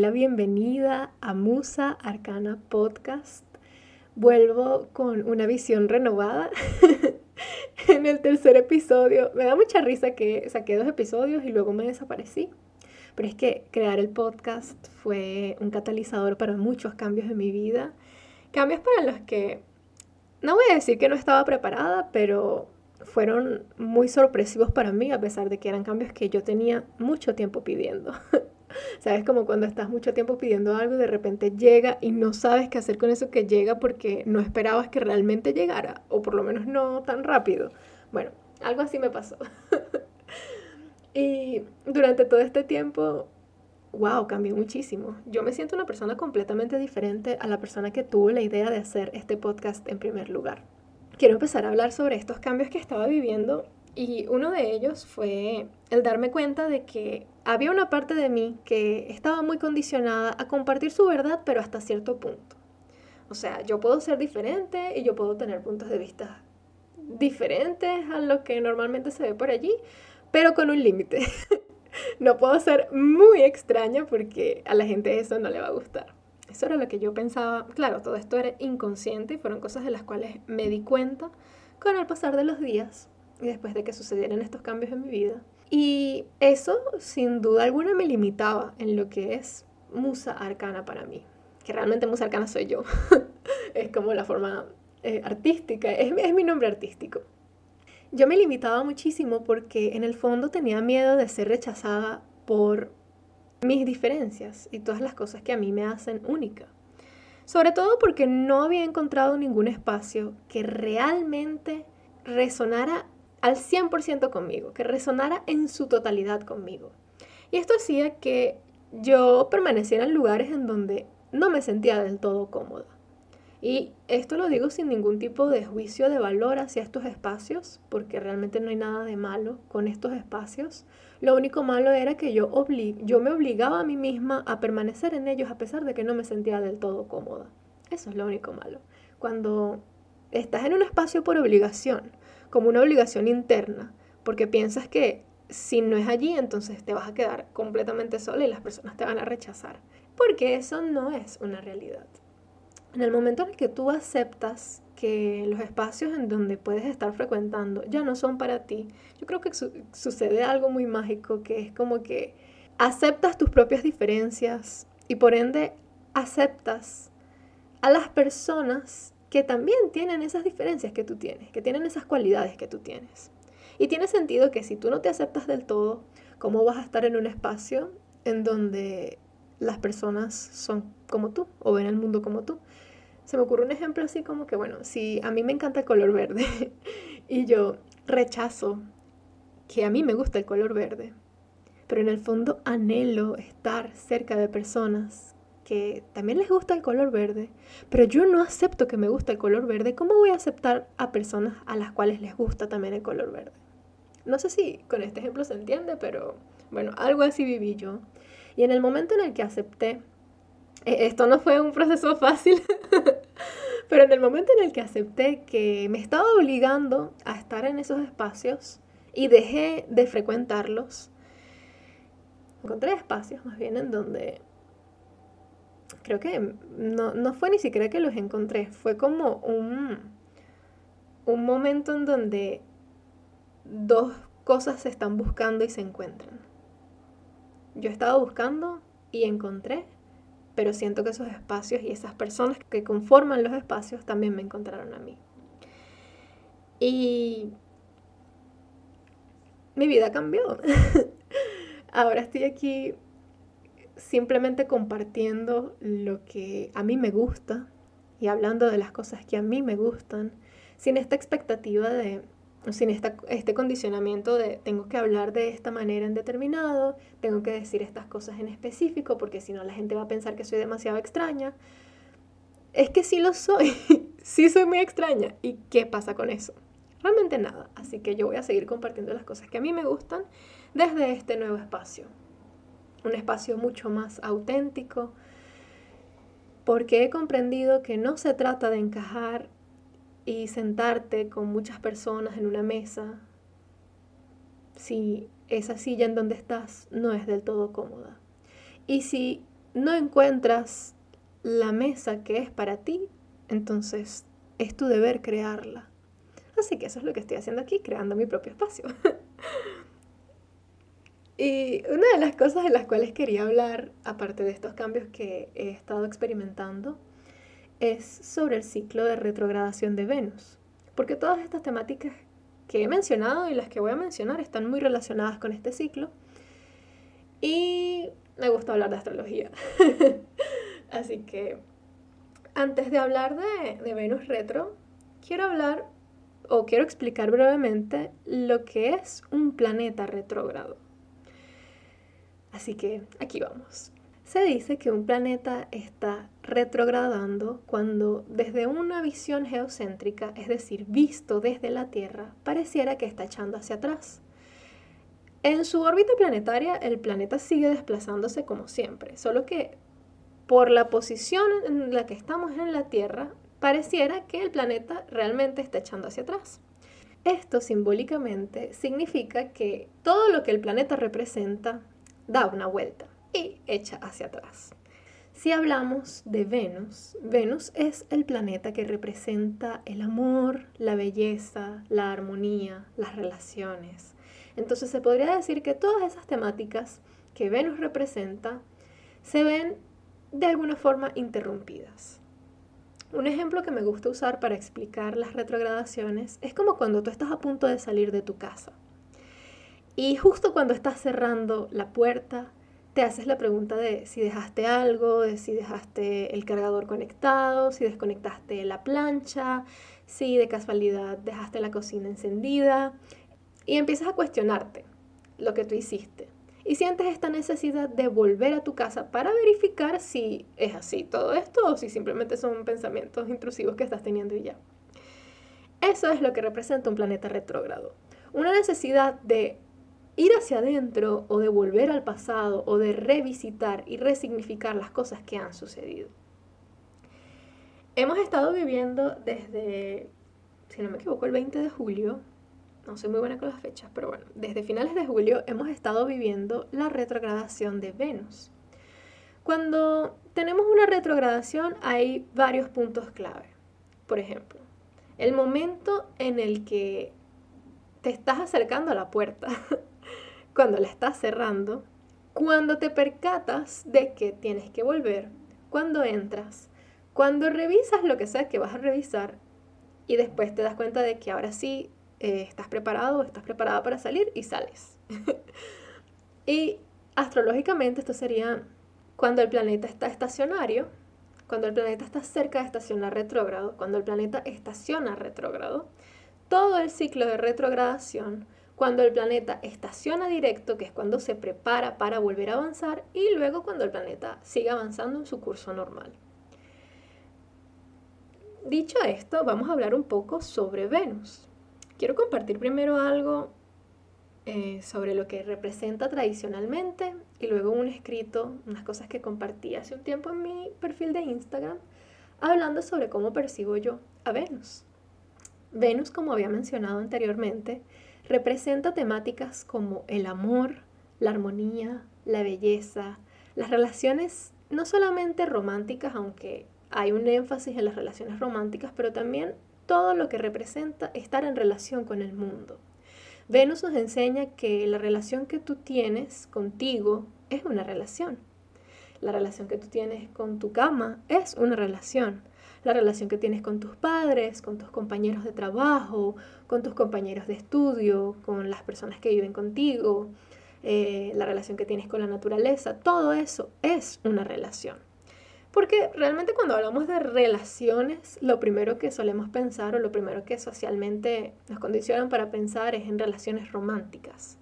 La bienvenida a Musa Arcana Podcast. Vuelvo con una visión renovada. en el tercer episodio, me da mucha risa que saqué dos episodios y luego me desaparecí. Pero es que crear el podcast fue un catalizador para muchos cambios en mi vida. Cambios para los que no voy a decir que no estaba preparada, pero fueron muy sorpresivos para mí, a pesar de que eran cambios que yo tenía mucho tiempo pidiendo. ¿Sabes? Como cuando estás mucho tiempo pidiendo algo y de repente llega y no sabes qué hacer con eso que llega porque no esperabas que realmente llegara, o por lo menos no tan rápido. Bueno, algo así me pasó. y durante todo este tiempo, wow, cambió muchísimo. Yo me siento una persona completamente diferente a la persona que tuvo la idea de hacer este podcast en primer lugar. Quiero empezar a hablar sobre estos cambios que estaba viviendo y uno de ellos fue el darme cuenta de que había una parte de mí que estaba muy condicionada a compartir su verdad, pero hasta cierto punto. O sea, yo puedo ser diferente y yo puedo tener puntos de vista diferentes a lo que normalmente se ve por allí, pero con un límite. no puedo ser muy extraña porque a la gente eso no le va a gustar. Eso era lo que yo pensaba. Claro, todo esto era inconsciente y fueron cosas de las cuales me di cuenta con el pasar de los días después de que sucedieran estos cambios en mi vida. Y eso, sin duda alguna, me limitaba en lo que es musa arcana para mí. Que realmente musa arcana soy yo. es como la forma eh, artística, es, es mi nombre artístico. Yo me limitaba muchísimo porque en el fondo tenía miedo de ser rechazada por mis diferencias y todas las cosas que a mí me hacen única. Sobre todo porque no había encontrado ningún espacio que realmente resonara al 100% conmigo, que resonara en su totalidad conmigo. Y esto hacía que yo permaneciera en lugares en donde no me sentía del todo cómoda. Y esto lo digo sin ningún tipo de juicio de valor hacia estos espacios, porque realmente no hay nada de malo con estos espacios. Lo único malo era que yo, yo me obligaba a mí misma a permanecer en ellos a pesar de que no me sentía del todo cómoda. Eso es lo único malo. Cuando estás en un espacio por obligación, como una obligación interna, porque piensas que si no es allí, entonces te vas a quedar completamente sola y las personas te van a rechazar, porque eso no es una realidad. En el momento en el que tú aceptas que los espacios en donde puedes estar frecuentando ya no son para ti, yo creo que sucede algo muy mágico, que es como que aceptas tus propias diferencias y por ende aceptas a las personas que también tienen esas diferencias que tú tienes, que tienen esas cualidades que tú tienes. Y tiene sentido que si tú no te aceptas del todo, ¿cómo vas a estar en un espacio en donde las personas son como tú o ven el mundo como tú? Se me ocurre un ejemplo así como que, bueno, si a mí me encanta el color verde y yo rechazo que a mí me gusta el color verde, pero en el fondo anhelo estar cerca de personas que también les gusta el color verde, pero yo no acepto que me gusta el color verde, ¿cómo voy a aceptar a personas a las cuales les gusta también el color verde? No sé si con este ejemplo se entiende, pero bueno, algo así viví yo. Y en el momento en el que acepté, e-, esto no fue un proceso fácil, pero en el momento en el que acepté que me estaba obligando a estar en esos espacios y dejé de frecuentarlos, encontré espacios más bien en donde creo que no, fue ni siquiera que los encontré, fue como un, un momento en donde dos cosas se están buscando y se encuentran. Yo estaba buscando y encontré, pero siento que esos espacios y esas personas que conforman los espacios también me encontraron a mí. Y mi vida cambió. Ahora estoy aquí simplemente compartiendo lo que a mí me gusta y hablando de las cosas que a mí me gustan, sin esta expectativa de sin este condicionamiento de tengo que hablar de esta manera en determinado, tengo que decir estas cosas en específico, porque si no la gente va a pensar que soy demasiado extraña. Es que sí lo soy, sí soy muy extraña. ¿Y qué pasa con eso? Realmente nada. Así que yo voy a seguir compartiendo las cosas que a mí me gustan desde este nuevo espacio. Un espacio mucho más auténtico, porque he comprendido que no se trata de encajar y sentarte con muchas personas en una mesa si esa silla en donde estás no es del todo cómoda. Y si no encuentras la mesa que es para ti, entonces es tu deber crearla. Así que eso es lo que estoy haciendo aquí, creando mi propio espacio. y una de las cosas de las cuales quería hablar, aparte de estos cambios que he estado experimentando, es sobre el ciclo de retrogradación de Venus, porque todas estas temáticas que he mencionado y las que voy a mencionar están muy relacionadas con este ciclo y me gusta hablar de astrología. Así que antes de hablar de, de Venus retro, quiero hablar o quiero explicar brevemente lo que es un planeta retrógrado. Así que aquí vamos. Se dice que un planeta está retrogradando cuando desde una visión geocéntrica, es decir, visto desde la Tierra, pareciera que está echando hacia atrás. En su órbita planetaria el planeta sigue desplazándose como siempre, solo que por la posición en la que estamos en la Tierra, pareciera que el planeta realmente está echando hacia atrás. Esto simbólicamente significa que todo lo que el planeta representa da una vuelta y echa hacia atrás. Si hablamos de Venus, Venus es el planeta que representa el amor, la belleza, la armonía, las relaciones. Entonces se podría decir que todas esas temáticas que Venus representa se ven de alguna forma interrumpidas. Un ejemplo que me gusta usar para explicar las retrogradaciones es como cuando tú estás a punto de salir de tu casa. Y justo cuando estás cerrando la puerta, te haces la pregunta de si dejaste algo, de si dejaste el cargador conectado, si desconectaste la plancha, si de casualidad dejaste la cocina encendida y empiezas a cuestionarte lo que tú hiciste. Y sientes esta necesidad de volver a tu casa para verificar si es así todo esto o si simplemente son pensamientos intrusivos que estás teniendo y ya. Eso es lo que representa un planeta retrógrado. Una necesidad de ir hacia adentro o de volver al pasado o de revisitar y resignificar las cosas que han sucedido. Hemos estado viviendo desde, si no me equivoco, el 20 de julio, no soy muy buena con las fechas, pero bueno, desde finales de julio hemos estado viviendo la retrogradación de Venus. Cuando tenemos una retrogradación hay varios puntos clave. Por ejemplo, el momento en el que te estás acercando a la puerta cuando la estás cerrando, cuando te percatas de que tienes que volver, cuando entras, cuando revisas lo que sea que vas a revisar y después te das cuenta de que ahora sí eh, estás preparado o estás preparada para salir y sales. y astrológicamente esto sería cuando el planeta está estacionario, cuando el planeta está cerca de estacionar retrógrado, cuando el planeta estaciona retrógrado, todo el ciclo de retrogradación cuando el planeta estaciona directo, que es cuando se prepara para volver a avanzar, y luego cuando el planeta sigue avanzando en su curso normal. Dicho esto, vamos a hablar un poco sobre Venus. Quiero compartir primero algo eh, sobre lo que representa tradicionalmente y luego un escrito, unas cosas que compartí hace un tiempo en mi perfil de Instagram, hablando sobre cómo percibo yo a Venus. Venus, como había mencionado anteriormente, representa temáticas como el amor, la armonía, la belleza, las relaciones no solamente románticas, aunque hay un énfasis en las relaciones románticas, pero también todo lo que representa estar en relación con el mundo. Venus nos enseña que la relación que tú tienes contigo es una relación. La relación que tú tienes con tu cama es una relación la relación que tienes con tus padres, con tus compañeros de trabajo, con tus compañeros de estudio, con las personas que viven contigo, eh, la relación que tienes con la naturaleza, todo eso es una relación. Porque realmente cuando hablamos de relaciones, lo primero que solemos pensar o lo primero que socialmente nos condicionan para pensar es en relaciones románticas.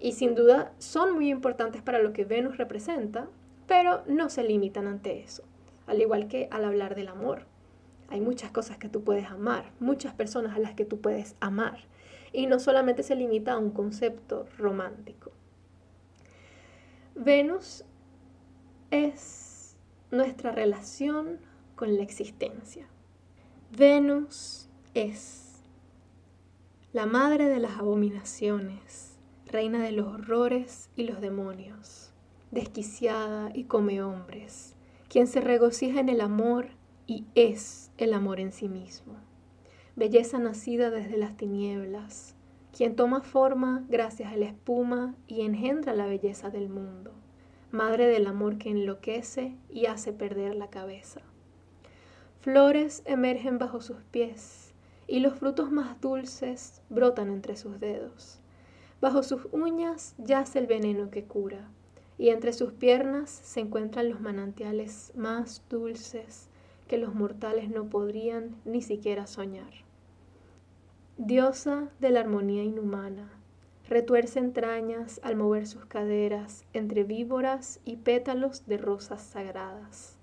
Y sin duda son muy importantes para lo que Venus representa, pero no se limitan ante eso, al igual que al hablar del amor. Hay muchas cosas que tú puedes amar, muchas personas a las que tú puedes amar, y no solamente se limita a un concepto romántico. Venus es nuestra relación con la existencia. Venus es la madre de las abominaciones, reina de los horrores y los demonios, desquiciada y come hombres, quien se regocija en el amor y es el amor en sí mismo. Belleza nacida desde las tinieblas, quien toma forma gracias a la espuma y engendra la belleza del mundo madre del amor que enloquece y hace perder la cabeza. Flores emergen bajo sus pies y los frutos más dulces brotan entre sus dedos. Bajo sus uñas yace el veneno que cura y entre sus piernas se encuentran los manantiales más dulces que los mortales no podrían ni siquiera soñar. Diosa de la armonía inhumana, retuerce entrañas al mover sus caderas entre víboras y pétalos de rosas sagradas.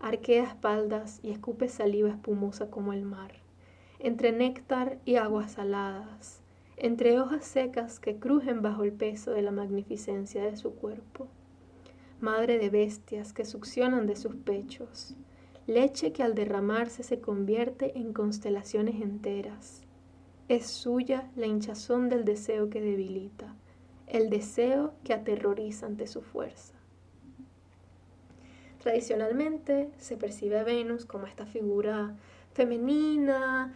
Arquea espaldas y escupe saliva espumosa como el mar, entre néctar y aguas saladas, entre hojas secas que crujen bajo el peso de la magnificencia de su cuerpo. Madre de bestias que succionan de sus pechos, leche que al derramarse se convierte en constelaciones enteras es suya la hinchazón del deseo que debilita, el deseo que aterroriza ante su fuerza. Tradicionalmente se percibe a Venus como esta figura femenina,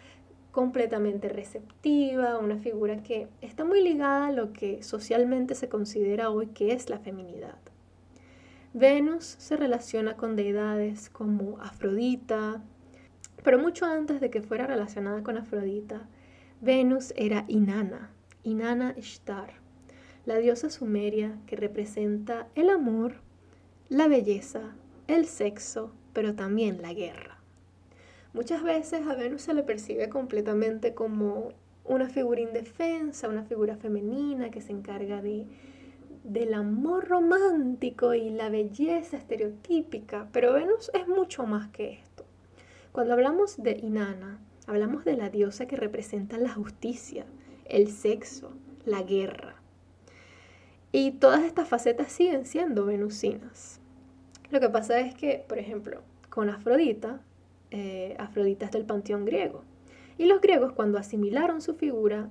completamente receptiva, una figura que está muy ligada a lo que socialmente se considera hoy que es la feminidad. Venus se relaciona con deidades como Afrodita, pero mucho antes de que fuera relacionada con Afrodita, Venus era Inanna, Inanna Ishtar, la diosa sumeria que representa el amor, la belleza, el sexo, pero también la guerra. Muchas veces a Venus se le percibe completamente como una figura indefensa, una figura femenina que se encarga de, del amor romántico y la belleza estereotípica, pero Venus es mucho más que esto. Cuando hablamos de Inanna, Hablamos de la diosa que representa la justicia, el sexo, la guerra. Y todas estas facetas siguen siendo venusinas. Lo que pasa es que, por ejemplo, con Afrodita, eh, Afrodita es del panteón griego. Y los griegos cuando asimilaron su figura,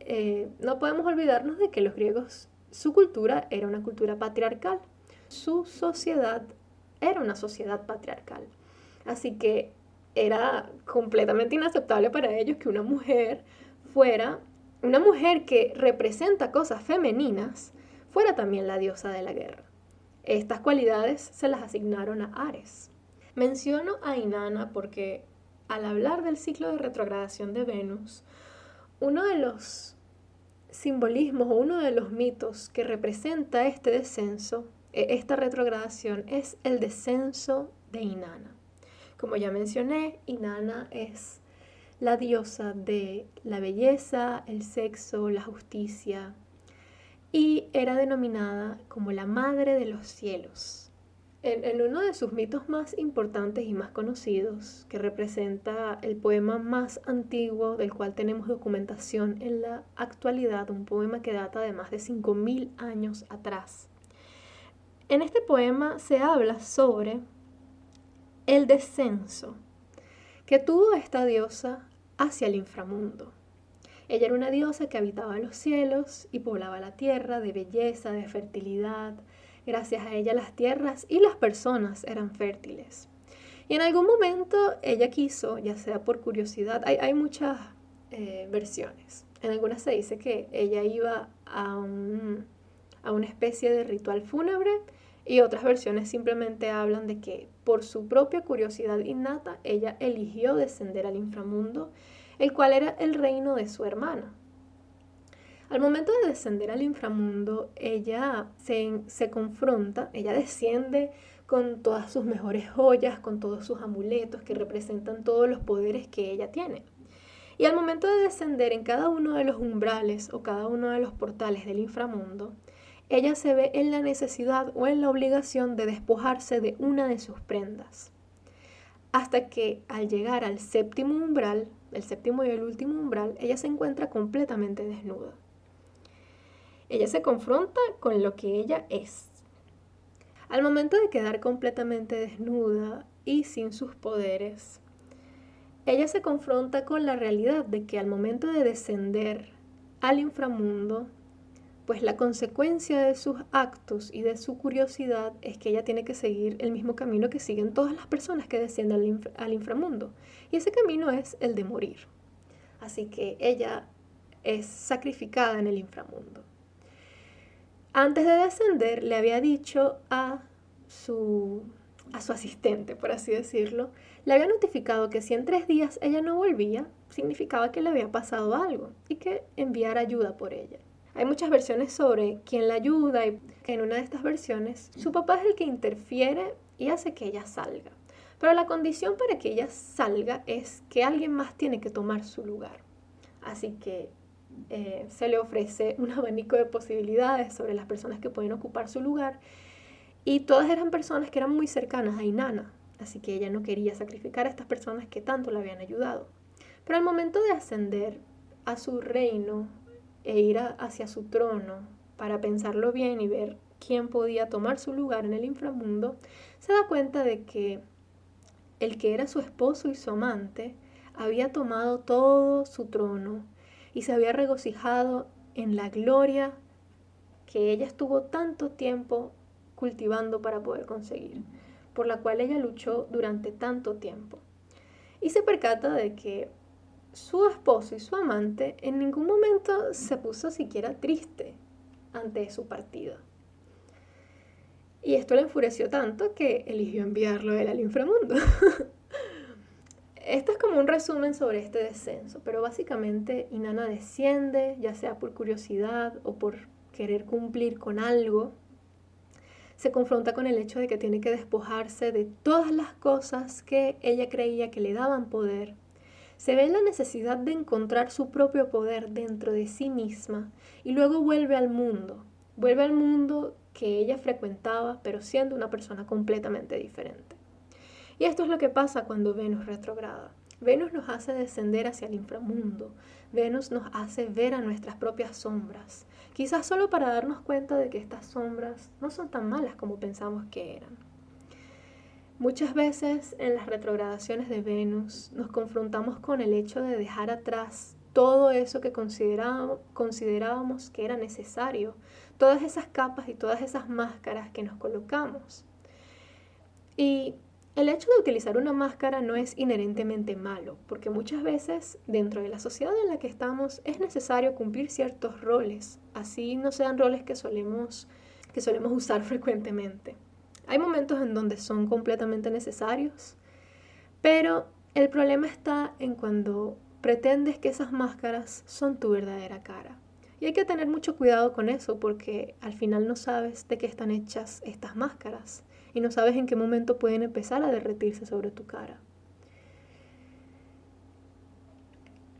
eh, no podemos olvidarnos de que los griegos, su cultura era una cultura patriarcal. Su sociedad era una sociedad patriarcal. Así que era completamente inaceptable para ellos que una mujer fuera, una mujer que representa cosas femeninas, fuera también la diosa de la guerra. Estas cualidades se las asignaron a Ares. Menciono a Inanna porque al hablar del ciclo de retrogradación de Venus, uno de los simbolismos uno de los mitos que representa este descenso, e, esta retrogradación, es el descenso de Inanna. Como ya mencioné, Inanna es la diosa de la belleza, el sexo, la justicia y era denominada como la madre de los cielos. En, uno de sus mitos más importantes y más conocidos, que representa el poema más antiguo del cual tenemos documentación en la actualidad, un poema que data de más de 5.000 años atrás. En este poema se habla sobre el descenso que tuvo esta diosa hacia el inframundo. Ella era una diosa que habitaba los cielos y poblaba la tierra de belleza, de fertilidad. Gracias a ella las tierras y las personas eran fértiles. Y en algún momento ella quiso, ya sea por curiosidad, hay, muchas eh, versiones. En algunas se dice que ella iba a, a una especie de ritual fúnebre y otras versiones simplemente hablan de que por su propia curiosidad innata ella eligió descender al inframundo, el cual era el reino de su hermana. Al momento de descender al inframundo, ella se, se confronta, ella desciende con todas sus mejores joyas, con todos sus amuletos que representan todos los poderes que ella tiene. Y al momento de descender en cada uno de los umbrales o cada uno de los portales del inframundo, ella se ve en la necesidad o en la obligación de despojarse de una de sus prendas. Hasta que al llegar al séptimo umbral, el séptimo y el último umbral, ella se encuentra completamente desnuda. Ella se confronta con lo que ella es. Al momento de quedar completamente desnuda y sin sus poderes, ella se confronta con la realidad de que al momento de descender al inframundo, pues la consecuencia de sus actos y de su curiosidad es que ella tiene que seguir el mismo camino que siguen todas las personas que descienden al, inframundo. Y ese camino es el de morir. Así que ella es sacrificada en el inframundo. Antes de descender, le había dicho a su, a su asistente, por así decirlo, le había notificado que si en tres días ella no volvía, significaba que le había pasado algo y que enviara ayuda por ella. Hay muchas versiones sobre quién la ayuda y en una de estas versiones su papá es el que interfiere y hace que ella salga. Pero la condición para que ella salga es que alguien más tiene que tomar su lugar. Así que eh, se le ofrece un abanico de posibilidades sobre las personas que pueden ocupar su lugar y todas eran personas que eran muy cercanas a Inanna, así que ella no quería sacrificar a estas personas que tanto la habían ayudado. Pero al momento de ascender a su reino e ir hacia su trono para pensarlo bien y ver quién podía tomar su lugar en el inframundo, se da cuenta de que el que era su esposo y su amante había tomado todo su trono y se había regocijado en la gloria que ella estuvo tanto tiempo cultivando para poder conseguir, por la cual ella luchó durante tanto tiempo. Y se percata de que su esposo y su amante en ningún momento se puso siquiera triste ante su partida. Y esto le enfureció tanto que eligió enviarlo él al inframundo. Esto es como un resumen sobre este descenso, pero básicamente Inanna desciende, ya sea por curiosidad o por querer cumplir con algo. Se confronta con el hecho de que tiene que despojarse de todas las cosas que ella creía que le daban poder se ve la necesidad de encontrar su propio poder dentro de sí misma y luego vuelve al mundo, vuelve al mundo que ella frecuentaba, pero siendo una persona completamente diferente. Y esto es lo que pasa cuando Venus retrograda. Venus nos hace descender hacia el inframundo. Venus nos hace ver a nuestras propias sombras. Quizás solo para darnos cuenta de que estas sombras no son tan malas como pensamos que eran. Muchas veces en las retrogradaciones de Venus nos confrontamos con el hecho de dejar atrás todo eso que considerábamos, que era necesario, todas esas capas y todas esas máscaras que nos colocamos. Y el hecho de utilizar una máscara no es inherentemente malo, porque muchas veces dentro de la sociedad en la que estamos es necesario cumplir ciertos roles, así no sean roles que solemos, que solemos usar frecuentemente. Hay momentos en donde son completamente necesarios, pero el problema está en cuando pretendes que esas máscaras son tu verdadera cara. Y hay que tener mucho cuidado con eso porque al final no sabes de qué están hechas estas máscaras y no sabes en qué momento pueden empezar a derretirse sobre tu cara.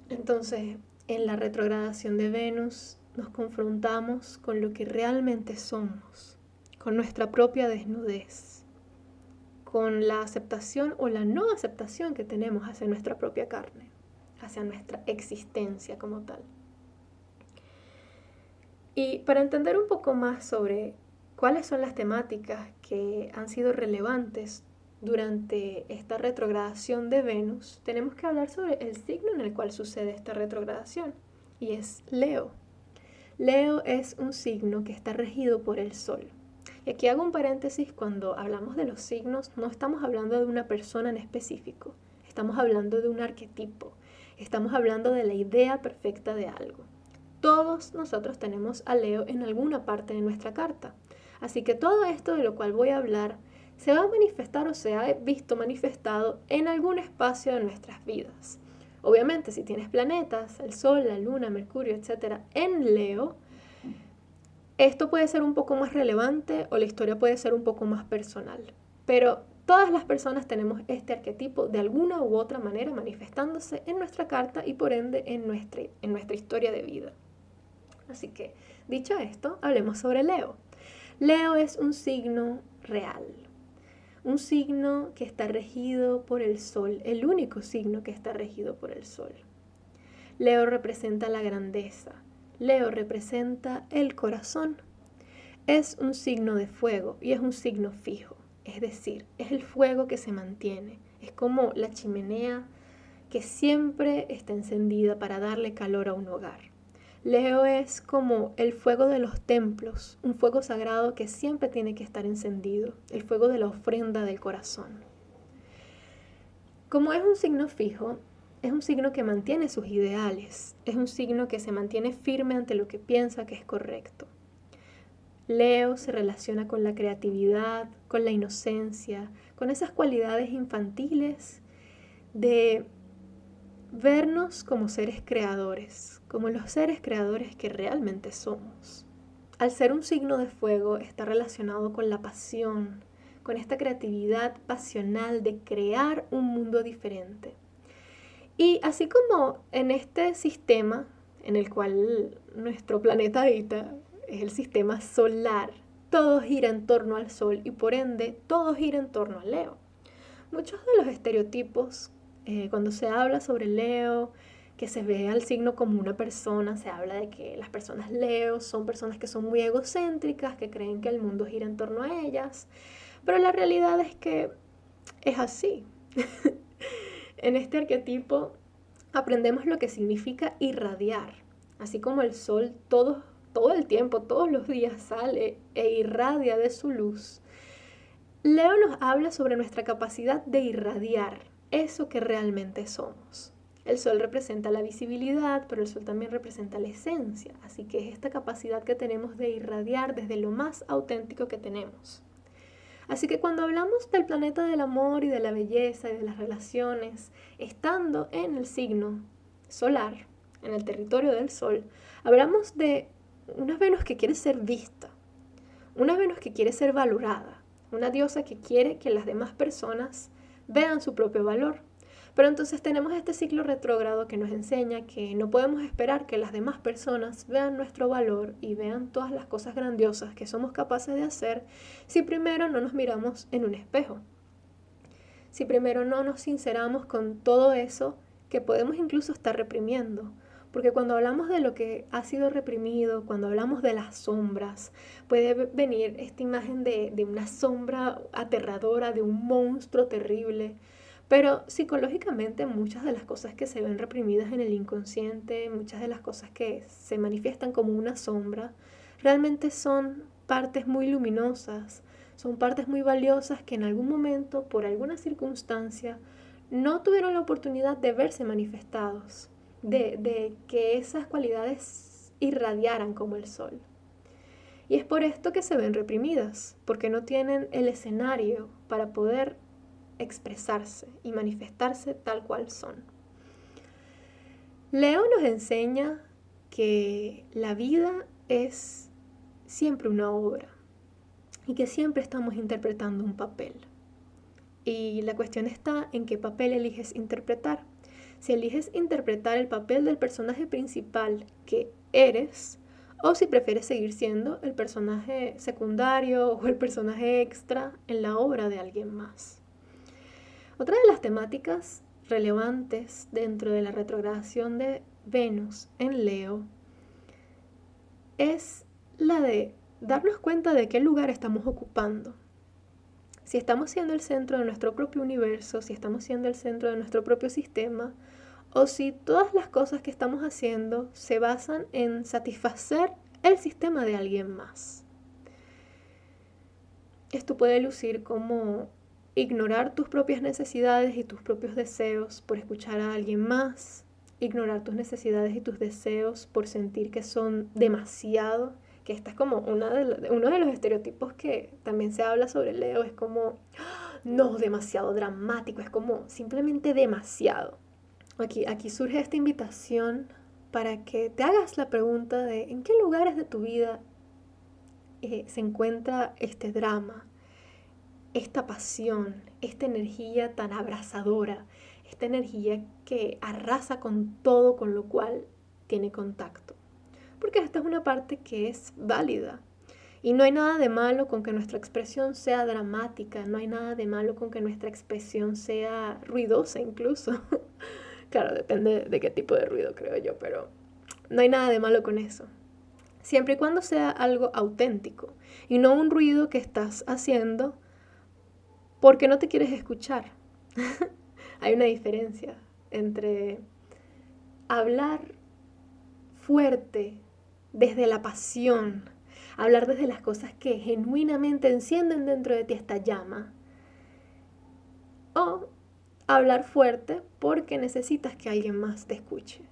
Entonces, en la retrogradación de Venus nos confrontamos con lo que realmente somos con nuestra propia desnudez, con la aceptación o la no aceptación que tenemos hacia nuestra propia carne, hacia nuestra existencia como tal. Y para entender un poco más sobre cuáles son las temáticas que han sido relevantes durante esta retrogradación de Venus, tenemos que hablar sobre el signo en el cual sucede esta retrogradación, y es Leo. Leo es un signo que está regido por el Sol. Y aquí hago un paréntesis, cuando hablamos de los signos no estamos hablando de una persona en específico, estamos hablando de un arquetipo, estamos hablando de la idea perfecta de algo. Todos nosotros tenemos a Leo en alguna parte de nuestra carta, así que todo esto de lo cual voy a hablar se va a manifestar o se ha visto manifestado en algún espacio de nuestras vidas. Obviamente, si tienes planetas, el Sol, la Luna, Mercurio, etc., en Leo, esto puede ser un poco más relevante o la historia puede ser un poco más personal, pero todas las personas tenemos este arquetipo de alguna u otra manera manifestándose en nuestra carta y por ende en nuestra, en nuestra historia de vida. Así que, dicho esto, hablemos sobre Leo. Leo es un signo real, un signo que está regido por el sol, el único signo que está regido por el sol. Leo representa la grandeza, Leo representa el corazón. Es un signo de fuego y es un signo fijo, es decir, es el fuego que se mantiene, es como la chimenea que siempre está encendida para darle calor a un hogar. Leo es como el fuego de los templos, un fuego sagrado que siempre tiene que estar encendido, el fuego de la ofrenda del corazón. Como es un signo fijo, es un signo que mantiene sus ideales, es un signo que se mantiene firme ante lo que piensa que es correcto. Leo se relaciona con la creatividad, con la inocencia, con esas cualidades infantiles de vernos como seres creadores, como los seres creadores que realmente somos. Al ser un signo de fuego está relacionado con la pasión, con esta creatividad pasional de crear un mundo diferente. Y así como en este sistema en el cual nuestro planeta habita, es el sistema solar, todo gira en torno al Sol y por ende todo gira en torno a Leo. Muchos de los estereotipos, eh, cuando se habla sobre Leo, que se ve al signo como una persona, se habla de que las personas Leo son personas que son muy egocéntricas, que creen que el mundo gira en torno a ellas, pero la realidad es que es así. en este arquetipo aprendemos lo que significa irradiar, así como el sol todo, todo el tiempo, todos los días sale e irradia de su luz. Leo nos habla sobre nuestra capacidad de irradiar eso que realmente somos. El sol representa la visibilidad, pero el sol también representa la esencia, así que es esta capacidad que tenemos de irradiar desde lo más auténtico que tenemos. Así que cuando hablamos del planeta del amor y de la belleza y de las relaciones, estando en el signo solar, en el territorio del sol, hablamos de una Venus que quiere ser vista, una Venus que quiere ser valorada, una diosa que quiere que las demás personas vean su propio valor pero entonces tenemos este ciclo retrógrado que nos enseña que no podemos esperar que las demás personas vean nuestro valor y vean todas las cosas grandiosas que somos capaces de hacer si primero no nos miramos en un espejo. Si primero no nos sinceramos con todo eso que podemos incluso estar reprimiendo. Porque cuando hablamos de lo que ha sido reprimido, cuando hablamos de las sombras, puede venir esta imagen de, de una sombra aterradora, de un monstruo terrible, pero psicológicamente muchas de las cosas que se ven reprimidas en el inconsciente, muchas de las cosas que se manifiestan como una sombra, realmente son partes muy luminosas, son partes muy valiosas que en algún momento, por alguna circunstancia, no tuvieron la oportunidad de verse manifestados, de, de que esas cualidades irradiaran como el sol. Y es por esto que se ven reprimidas, porque no tienen el escenario para poder expresarse y manifestarse tal cual son. Leo nos enseña que la vida es siempre una obra y que siempre estamos interpretando un papel. Y la cuestión está en qué papel eliges interpretar. Si eliges interpretar el papel del personaje principal que eres, o si prefieres seguir siendo el personaje secundario o el personaje extra en la obra de alguien más. Otra de las temáticas relevantes dentro de la retrogradación de Venus en Leo es la de darnos cuenta de qué lugar estamos ocupando. Si estamos siendo el centro de nuestro propio universo, si estamos siendo el centro de nuestro propio sistema, o si todas las cosas que estamos haciendo se basan en satisfacer el sistema de alguien más. Esto puede lucir como ignorar tus propias necesidades y tus propios deseos por escuchar a alguien más, ignorar tus necesidades y tus deseos por sentir que son demasiado, que esta es como una de, uno de los estereotipos que también se habla sobre Leo, es como, no, demasiado dramático, es como simplemente demasiado. Aquí, aquí surge esta invitación para que te hagas la pregunta de en qué lugares de tu vida eh, se encuentra este drama, esta pasión, esta energía tan abrazadora, esta energía que arrasa con todo con lo cual tiene contacto. Porque esta es una parte que es válida. Y no hay nada de malo con que nuestra expresión sea dramática, no hay nada de malo con que nuestra expresión sea ruidosa incluso. claro, depende de qué tipo de ruido creo yo, pero no hay nada de malo con eso. Siempre y cuando sea algo auténtico y no un ruido que estás haciendo porque no te quieres escuchar. Hay una diferencia entre hablar fuerte desde la pasión, hablar desde las cosas que genuinamente encienden dentro de ti esta llama, o hablar fuerte porque necesitas que alguien más te escuche.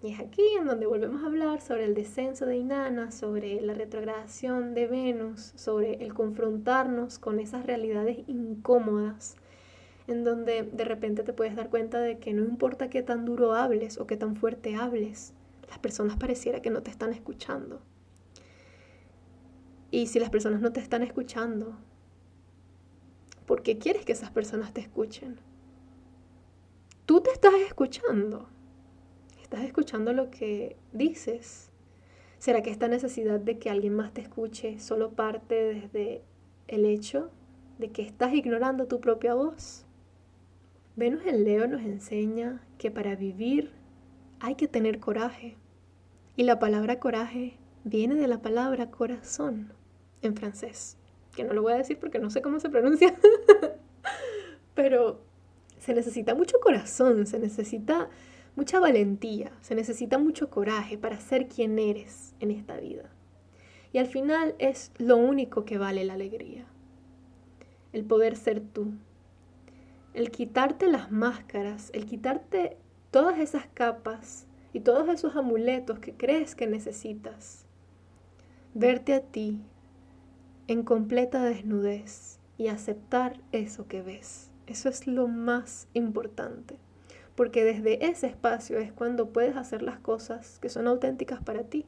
Y es aquí en donde volvemos a hablar sobre el descenso de Inanna, sobre la retrogradación de Venus, sobre el confrontarnos con esas realidades incómodas, en donde de repente te puedes dar cuenta de que no importa qué tan duro hables o qué tan fuerte hables, las personas pareciera que no te están escuchando. Y si las personas no te están escuchando, ¿por qué quieres que esas personas te escuchen? Tú te estás escuchando. ¿Estás escuchando lo que dices? ¿Será que esta necesidad de que alguien más te escuche solo parte desde el hecho de que estás ignorando tu propia voz? Venus en Leo nos enseña que para vivir hay que tener coraje. Y la palabra coraje viene de la palabra corazón en francés, que no lo voy a decir porque no sé cómo se pronuncia, pero se necesita mucho corazón, se necesita mucha valentía, se necesita mucho coraje para ser quien eres en esta vida. Y al final es lo único que vale la alegría, el poder ser tú, el quitarte las máscaras, el quitarte todas esas capas y todos esos amuletos que crees que necesitas, verte a ti en completa desnudez y aceptar eso que ves. Eso es lo más importante porque desde ese espacio es cuando puedes hacer las cosas que son auténticas para ti.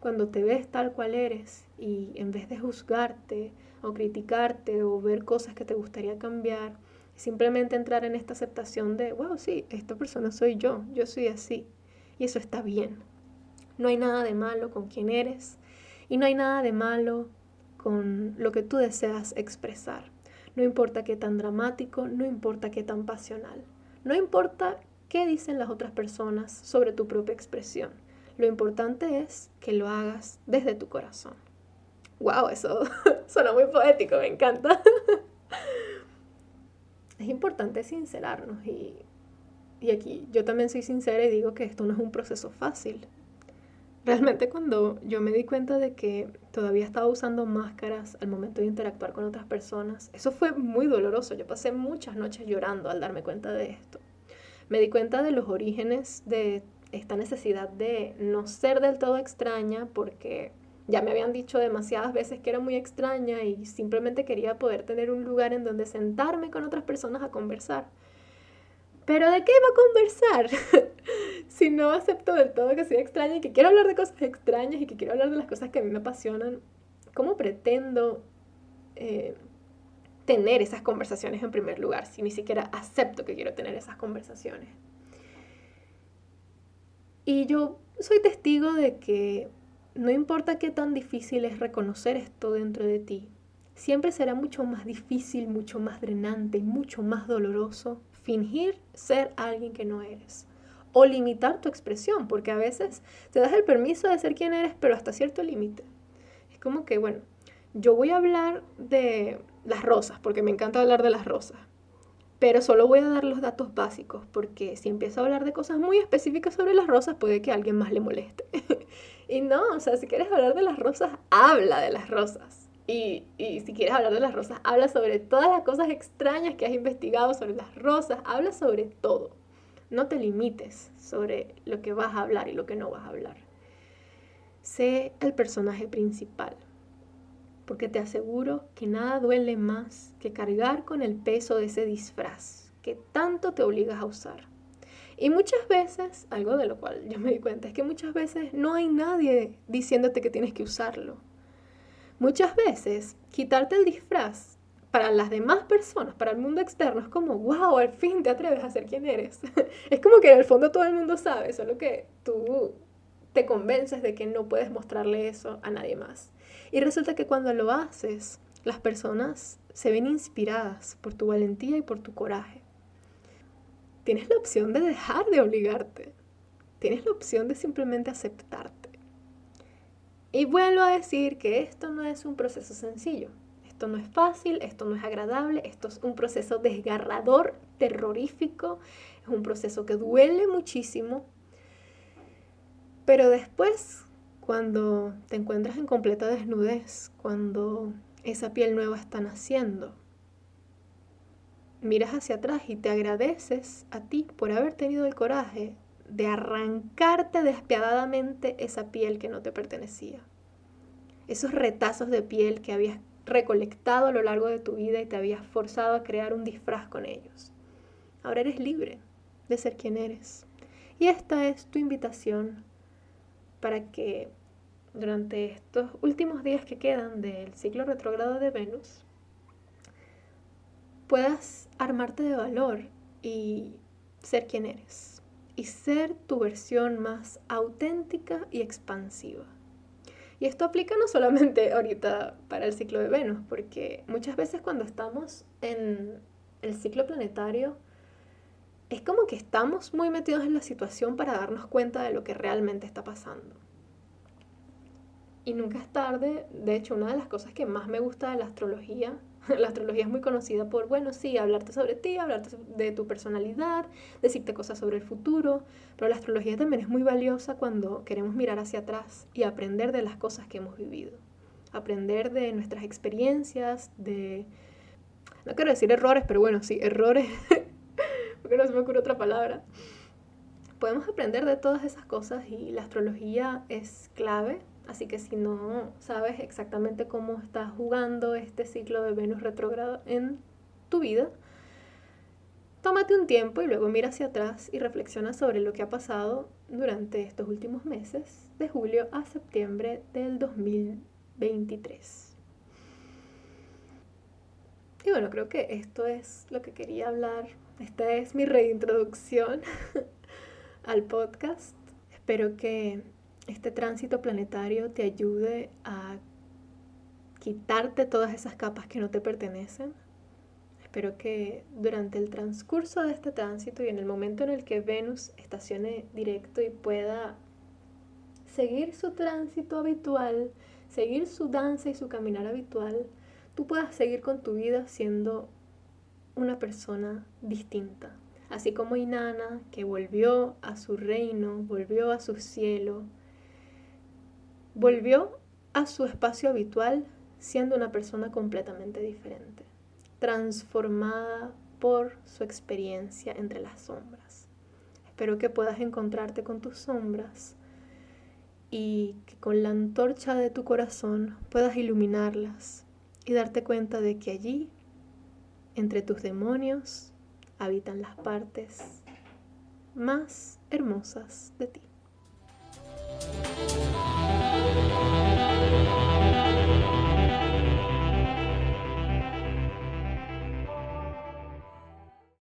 Cuando te ves tal cual eres y en vez de juzgarte o criticarte o ver cosas que te gustaría cambiar, simplemente entrar en esta aceptación de, wow, sí, esta persona soy yo, yo soy así. Y eso está bien. No hay nada de malo con quien eres y no hay nada de malo con lo que tú deseas expresar. No importa qué tan dramático, no importa qué tan pasional. No importa qué dicen las otras personas sobre tu propia expresión. Lo importante es que lo hagas desde tu corazón. ¡Wow! Eso suena muy poético, me encanta. es importante sincerarnos y, y aquí yo también soy sincera y digo que esto no es un proceso fácil. Realmente cuando yo me di cuenta de que todavía estaba usando máscaras al momento de interactuar con otras personas, eso fue muy doloroso. Yo pasé muchas noches llorando al darme cuenta de esto. Me di cuenta de los orígenes de esta necesidad de no ser del todo extraña porque ya me habían dicho demasiadas veces que era muy extraña y simplemente quería poder tener un lugar en donde sentarme con otras personas a conversar. Pero ¿de qué iba a conversar? si no acepto del todo que soy extraña y que quiero hablar de cosas extrañas y que quiero hablar de las cosas que a mí me apasionan, ¿cómo pretendo eh, tener esas conversaciones en primer lugar si ni siquiera acepto que quiero tener esas conversaciones? Y yo soy testigo de que no importa qué tan difícil es reconocer esto dentro de ti, siempre será mucho más difícil, mucho más drenante y mucho más doloroso fingir ser alguien que no eres o limitar tu expresión, porque a veces te das el permiso de ser quien eres, pero hasta cierto límite. Es como que, bueno, yo voy a hablar de las rosas, porque me encanta hablar de las rosas, pero solo voy a dar los datos básicos, porque si empiezo a hablar de cosas muy específicas sobre las rosas, puede que a alguien más le moleste. y no, o sea, si quieres hablar de las rosas, habla de las rosas. Y, y, si quieres hablar de las rosas, habla sobre todas las cosas extrañas que has investigado sobre las rosas, habla sobre todo. No te limites sobre lo que vas a hablar y lo que no vas a hablar. Sé el personaje principal, porque te aseguro que nada duele más que cargar con el peso de ese disfraz que tanto te obligas a usar. Y muchas veces, algo de lo cual yo me di cuenta, es que muchas veces no hay nadie diciéndote que tienes que usarlo Muchas veces, quitarte el disfraz para las demás personas, para el mundo externo, es como, wow, al fin te atreves a ser quien eres. es como que en el fondo todo el mundo sabe, solo que tú te convences de que no puedes mostrarle eso a nadie más. Y resulta que cuando lo haces, las personas se ven inspiradas por tu valentía y por tu coraje. Tienes la opción de dejar de obligarte. Tienes la opción de simplemente aceptarte. Y vuelvo a decir que esto no es un proceso sencillo. Esto no es fácil, esto no es agradable, esto es un proceso desgarrador, terrorífico, es un proceso que duele muchísimo. Pero después, cuando te encuentras en completa desnudez, cuando esa piel nueva está naciendo, miras hacia atrás y te agradeces a ti por haber tenido el coraje de arrancarte despiadadamente esa piel que no te pertenecía. Esos retazos de piel que habías recolectado a lo largo de tu vida y te habías forzado a crear un disfraz con ellos. Ahora eres libre de ser quien eres. Y esta es tu invitación para que durante estos últimos días que quedan del ciclo retrógrado de Venus puedas armarte de valor y ser quien eres y ser tu versión más auténtica y expansiva. Y esto aplica no solamente ahorita para el ciclo de Venus, porque muchas veces cuando estamos en el ciclo planetario, es como que estamos muy metidos en la situación para darnos cuenta de lo que realmente está pasando. Y nunca es tarde, de hecho, una de las cosas que más me gusta de la astrología La astrología es muy conocida por, bueno, sí, hablarte sobre ti, hablarte de tu personalidad, decirte cosas sobre el futuro, pero la astrología también es muy valiosa cuando queremos mirar hacia atrás y aprender de las cosas que hemos vivido, aprender de nuestras experiencias, de, no quiero decir errores, pero bueno, sí, errores, porque no se me ocurre otra palabra. Podemos aprender de todas esas cosas y la astrología es clave Así que si no sabes exactamente cómo está jugando este ciclo de Venus retrógrado en tu vida, tómate un tiempo y luego mira hacia atrás y reflexiona sobre lo que ha pasado durante estos últimos meses, de julio a septiembre del 2023. Y bueno, creo que esto es lo que quería hablar. Esta es mi reintroducción al podcast. Espero que este tránsito planetario te ayude a quitarte todas esas capas que no te pertenecen. Espero que durante el transcurso de este tránsito y en el momento en el que Venus estacione directo y pueda seguir su tránsito habitual, seguir su danza y su caminar habitual, tú puedas seguir con tu vida siendo una persona distinta. Así como Inanna, que volvió a su reino, volvió a su cielo, Volvió a su espacio habitual siendo una persona completamente diferente, transformada por su experiencia entre las sombras. Espero que puedas encontrarte con tus sombras y que con la antorcha de tu corazón puedas iluminarlas y darte cuenta de que allí, entre tus demonios, habitan las partes más hermosas de ti.